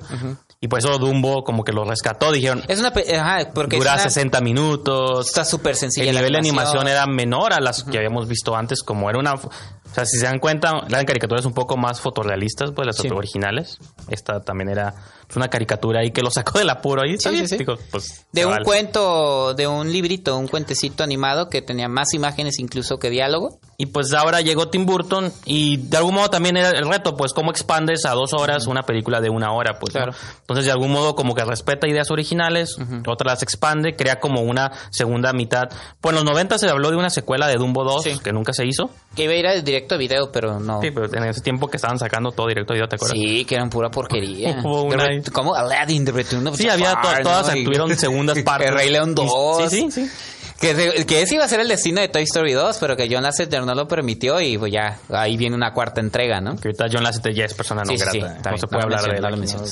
y por eso Dumbo como que lo rescató dijeron Es una ajá, porque dura una- 60 minutos está súper sencilla el nivel de animación era menor a las que habíamos visto antes, como era una... O sea, si se dan cuenta, eran caricaturas un poco más fotorrealistas, pues las Sí. originales. Esta también era pues, una caricatura ahí que lo sacó del apuro ahí. Sí, sí, sí. digo, pues, de un vale. cuento, de un librito, un cuentecito animado que tenía más imágenes incluso que diálogo. Y pues ahora llegó Tim Burton y de algún modo también era el reto, pues cómo expandes a dos horas una película de una hora, pues. ¿no? Claro. Entonces de algún modo como que respeta ideas originales, otras las expande, crea como una segunda mitad. Pues en los 90 se habló de una secuela de Dumbo 2 Sí. que nunca se hizo. Que iba a ir a directo a video, pero no. Sí, pero en ese tiempo que estaban sacando todo directo a video, ¿te acuerdas? Sí, que eran pura porquería. Hubo una- ¿Cómo? Aladdin, The Return of Sí, había to- Jafar, todas ¿no? Tuvieron segundas partes. El Rey León 2. Sí, sí, sí. Que, que ese iba a ser el destino de Toy Story 2, pero que John Lasseter no lo permitió y pues ya, ahí viene una cuarta entrega, ¿no? Que ahorita John Lasseter ya es persona no Sí, sí, sí, grata. no se puede no hablar de él. no.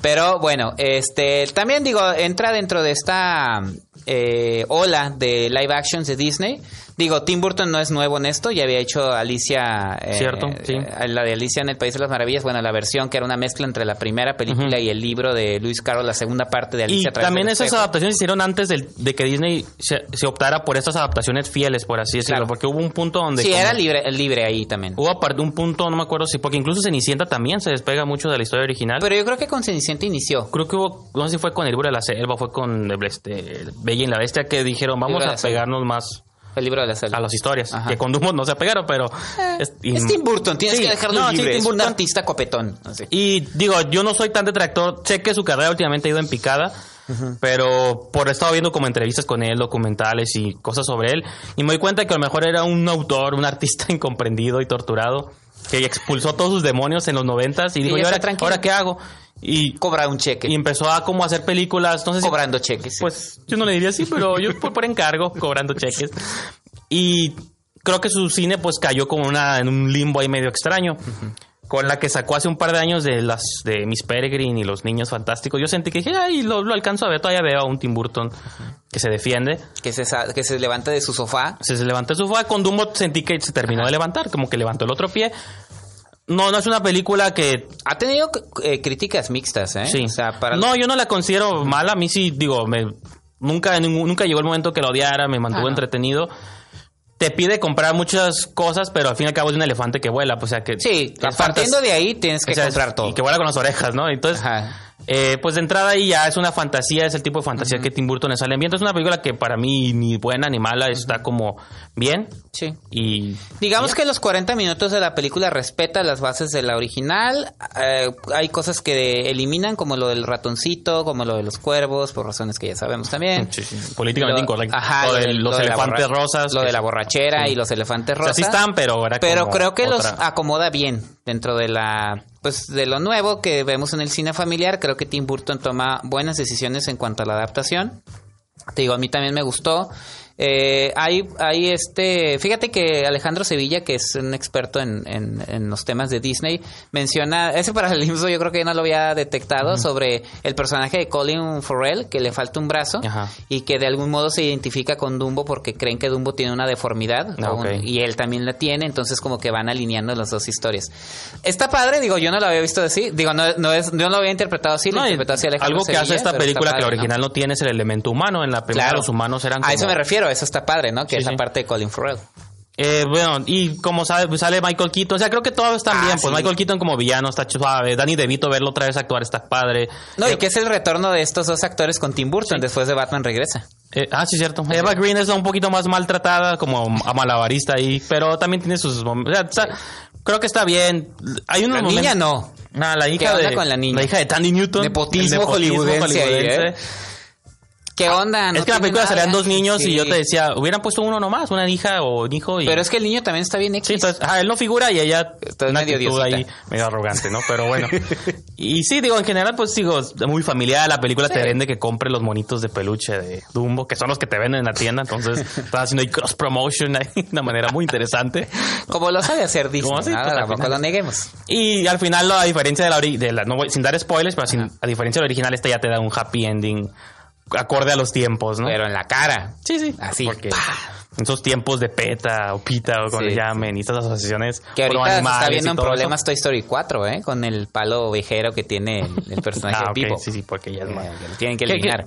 Pero bueno, este también digo, entra dentro de esta eh, ola de live actions de Disney. Digo, Tim Burton no es nuevo en esto, ya había hecho Alicia. eh, Cierto, sí. eh, La de Alicia en el País de las Maravillas, bueno, la versión que era una mezcla entre la primera película y el libro de Lewis Carroll, la segunda parte de Alicia. Y también esas espejo. adaptaciones se hicieron antes de que Disney se, se optara por estas adaptaciones fieles, por así decirlo. Claro. Porque hubo un punto donde... Sí, como- era libre, libre ahí también. Hubo aparte un punto, no me acuerdo si... Porque incluso Cenicienta también se despega mucho de la historia original. Pero yo creo que con Cenicienta inició. Creo que hubo, no sé si fue con el libro de la selva, fue con este, Bella y la Bestia, que dijeron, vamos a pegarnos más El libro de la selva. a las historias. Ajá. Que con Dumbo no se apegaron, pero... es- y- Es Tim Burton, tienes Sí, que dejarlo no, sí. Tim es un Burton. artista copetón. así. Y digo, yo no soy tan detractor, sé que su carrera últimamente ha ido en picada, pero por he estado viendo como entrevistas con él, documentales y cosas sobre él, y me doy cuenta que a lo mejor era un autor, un artista incomprendido y torturado, que expulsó todos sus demonios en los noventas y dijo, ¿y ahora, está tranquilo. ahora qué hago? Y, Cobra un cheque. y empezó a como hacer películas, no sé si- cobrando cheques. pues yo no le diría así, pero yo por, por encargo, cobrando cheques. Y creo que su cine pues cayó como una, en un limbo ahí medio extraño. Con la que sacó hace un par de años de las de Miss Peregrine y los niños fantásticos. Yo sentí que dije, ay, lo, lo alcanzo a ver. Todavía veo a un Tim Burton que se defiende. que, se, que se levanta de su sofá. Se, se levantó de su sofá. Con Dumbo sentí que se terminó de levantar, como que levantó el otro pie. No, no es una película que Ha tenido eh, críticas mixtas, ¿eh? Sí. O sea, para No, yo no la considero mala. A mí sí, digo, me, nunca, ningún- nunca llegó el momento que la odiara, me mantuvo Ah, no. entretenido. Te pide comprar muchas cosas, pero al fin y al cabo es un elefante que vuela, pues, o sea que... Sí, partiendo de ahí tienes que o sea, comprar todo. Y que vuela con las orejas, ¿no? Entonces, Ajá. Eh, pues de entrada ahí ya es una fantasía, es el tipo de fantasía que Tim Burton le sale bien. Entonces es una película que para mí ni buena ni mala, está como bien. Sí. Y Digamos que los 40 minutos de la película respeta las bases de la original. Eh, hay cosas que eliminan, como lo del ratoncito, como lo de los cuervos, por razones que ya sabemos también. Sí, sí, políticamente incorrecto. Ajá, Lo de los lo elefantes rosas. Lo de la borrachera sí. y los elefantes O sea, rosas. sí están, pero era Pero como creo que los acomoda bien dentro de la pues de lo nuevo que vemos en el cine familiar. Creo que Tim Burton toma buenas decisiones en cuanto a la adaptación. Te digo, a mí también me gustó. Eh, hay, hay este, fíjate que Alejandro Sevilla, que es un experto en, en, en los temas de Disney, menciona, ese paralelismo yo creo que no lo había detectado, sobre el personaje de Colin Farrell, que le falta un brazo Ajá. y que de algún modo se identifica con Dumbo porque creen que Dumbo tiene una deformidad Ah, un- y él también la tiene, entonces como que van alineando las dos historias. Está padre, digo, yo no lo había visto así, digo, no, no es, yo no lo había interpretado así, lo No, interpretó así Alejandro algo que hace esta película que la original ¿no? tiene es el elemento humano. En la primera Claro. los humanos eran A eso como- me refiero, eso está padre, ¿no? Que Sí, es la sí. parte de Colin Farrell. Eh, bueno, y como sabe, pues sale Michael Keaton, o sea, creo que todos están Ah, bien. Pues sí. Michael Keaton como villano está suave. Danny DeVito, verlo otra vez actuar está padre. No, Eh, y que es el retorno de estos dos actores con Tim Burton después de Batman Regresa. eh, ah, sí, cierto. Eva Green es un poquito más maltratada, como a malabarista ahí, pero también tiene sus momentos. O sea, creo que está bien. Hay unos La niña no. Nah, la ¿Qué hija onda de con la niña? hija de Tandy Newton. Nepotismo El hollywoodense ahí, ¿eh? ¿Qué onda? No es que en la película nada. salían dos niños y Sí. yo te decía, hubieran puesto uno nomás, una hija o un hijo. Y... Pero es que el niño también está bien Sí, X. entonces, ajá, él no figura y ella Está medio actitud ahí diosita. medio arrogante, ¿no? Pero bueno. y sí, digo, en general, pues digo, muy familiar. La película te vende que compre los monitos de peluche de Dumbo, que son los que te venden en la tienda. Entonces, están haciendo ahí cross promotion ahí de una manera muy interesante. Como lo sabe hacer Disney, así, ¿no? pues, tampoco final. lo neguemos. Y al final, a diferencia de la, de la no voy- sin dar spoilers, pero sin- a diferencia del original, esta ya te da un happy ending acorde a los tiempos, ¿no? Pero en la cara. sí, sí. Así, Porque en esos tiempos de PETA o PITA o como Sí, le llamen, y estas asociaciones Que ahorita se está viendo en todo eso. problemas Toy Story 4, ¿eh? Con el palo ovejero que tiene el, el personaje Ah, de Pipo. sí, sí, porque ya es Eh, lo tienen que ¿Qué- qué? eliminar.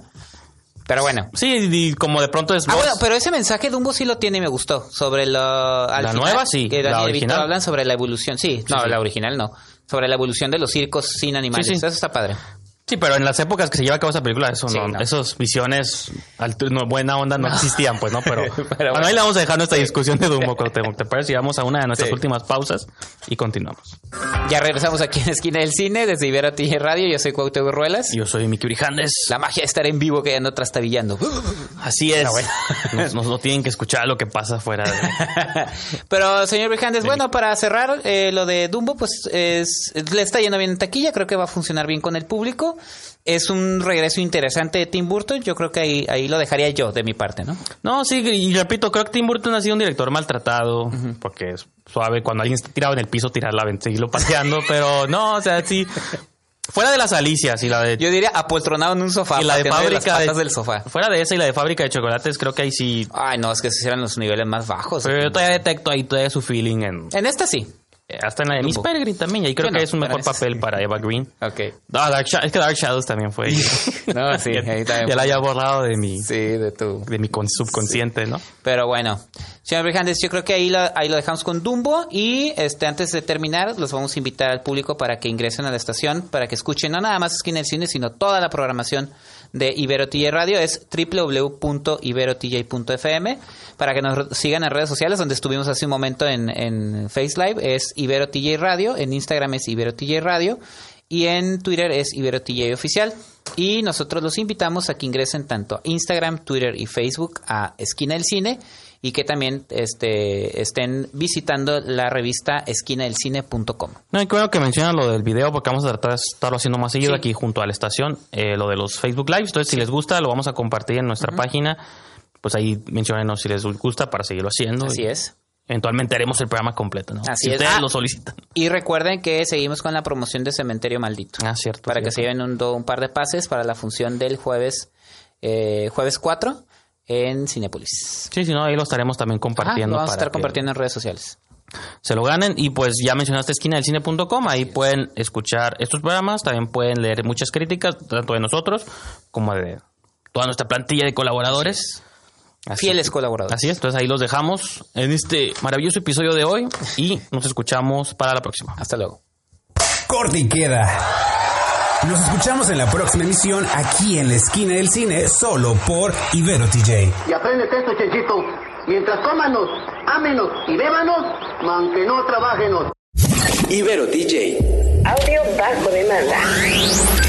Pero bueno. Sí, y como de pronto es Ah, voz- bueno, pero ese mensaje Dumbo sí lo tiene y me gustó. Sobre lo... al La final, nueva sí, Que la original. hablan sobre la evolución. Sí, no, sí. la original no. Sobre la evolución de los circos sin animales. Sí, sí. Eso está padre. Sí, pero en las épocas que se lleva a cabo esa película, eso Sí, no, no. esos visiones no, buena onda no, existían, pues, ¿no? Pero, Pero bueno, ahí le vamos a dejar nuestra discusión de Dumbo, ¿te, te parece? Y vamos a una de nuestras Sí. últimas pausas y continuamos. Ya regresamos aquí en la esquina del cine desde Ibero TG Radio. Yo soy Cuauhtémoc Ruelas. Yo soy Miki Brijandes. La magia de estar en vivo que ya no trastabillando. Así es. Bueno. Nos, nos no tienen que escuchar lo que pasa afuera. de- Pero, señor Brijandes, bueno, para cerrar eh, lo de Dumbo, pues es, le está yendo bien en taquilla, creo que va a funcionar bien con el público. Es un regreso interesante de Tim Burton, yo creo que ahí, ahí lo dejaría yo de mi parte, ¿no? No, sí, y repito, creo que Tim Burton ha sido un director maltratado, porque es suave cuando alguien está tirado en el piso, tirarla, seguirlo pateando, pero no, o sea, sí. Fuera de las alicias y la de Yo diría apoltronado en un sofá, y la de fábrica las de, patas del sofá. Fuera de esa y la de fábrica de chocolates, creo que ahí sí. Ay, no, es que esos eran los niveles más bajos. Pero yo todavía detecto ahí todavía su feeling en En esta sí. Eh, hasta en la de Miss. Peregrine también. Y creo Bueno, que es un mejor papel para Eva Green. Ok. Dark Sha- es que Dark Shadows también fue. No, sí, ahí también ya la haya borrado de mi, Sí, de tu... de mi con- subconsciente, ¿no? Pero bueno, señor Brijandes, yo creo que ahí lo, ahí lo dejamos con Dumbo y este antes de terminar los vamos a invitar al público para que ingresen a la estación, para que escuchen no nada más Esquina del Cine, sino toda la programación de Ibero TJ Radio, es www.iberotj.fm, para que nos sigan en redes sociales, donde estuvimos hace un momento en, en Face Live, es Ibero TJ Radio, en Instagram es Ibero TJ Radio y en Twitter es Ibero TJ Oficial. Y nosotros los invitamos a que ingresen tanto a Instagram, Twitter y Facebook a Esquina del Cine y que también este, estén visitando la revista esquinadelcine.com. No, y bueno que mencionan lo del video porque vamos a tratar de estarlo haciendo más seguido Sí. aquí junto a la estación, eh, lo de los Facebook Lives. Entonces, si les gusta, lo vamos a compartir en nuestra página. Pues ahí mencionenos si les gusta para seguirlo haciendo. Así y es. Eventualmente haremos el programa completo, ¿no? Así si es. ustedes Ah. lo solicitan. Y recuerden que seguimos con la promoción de Cementerio Maldito. Ah, cierto. para que se lleven un par de pases para la función del jueves, eh, jueves 4 en Cinepolis. Sí, si no, ahí lo estaremos también compartiendo. lo vamos a para estar que compartiendo en redes sociales. Se lo ganen. Y pues ya mencionaste esquina del cine.com. Ahí pueden escuchar estos programas. También pueden leer muchas críticas, tanto de nosotros como de toda nuestra plantilla de colaboradores. Así- Fieles colaboradores. Así es, entonces ahí los dejamos en este maravilloso episodio de hoy y nos escuchamos para la próxima. Hasta luego. Corte y queda. Nos escuchamos en la próxima emisión aquí en la esquina del cine, solo por Ibero TJ. Y apréndete esto, Chenchito. Mientras cómanos, ámenos y bébanos, aunque no trabajenos. Ibero DJ. Audio bajo demanda.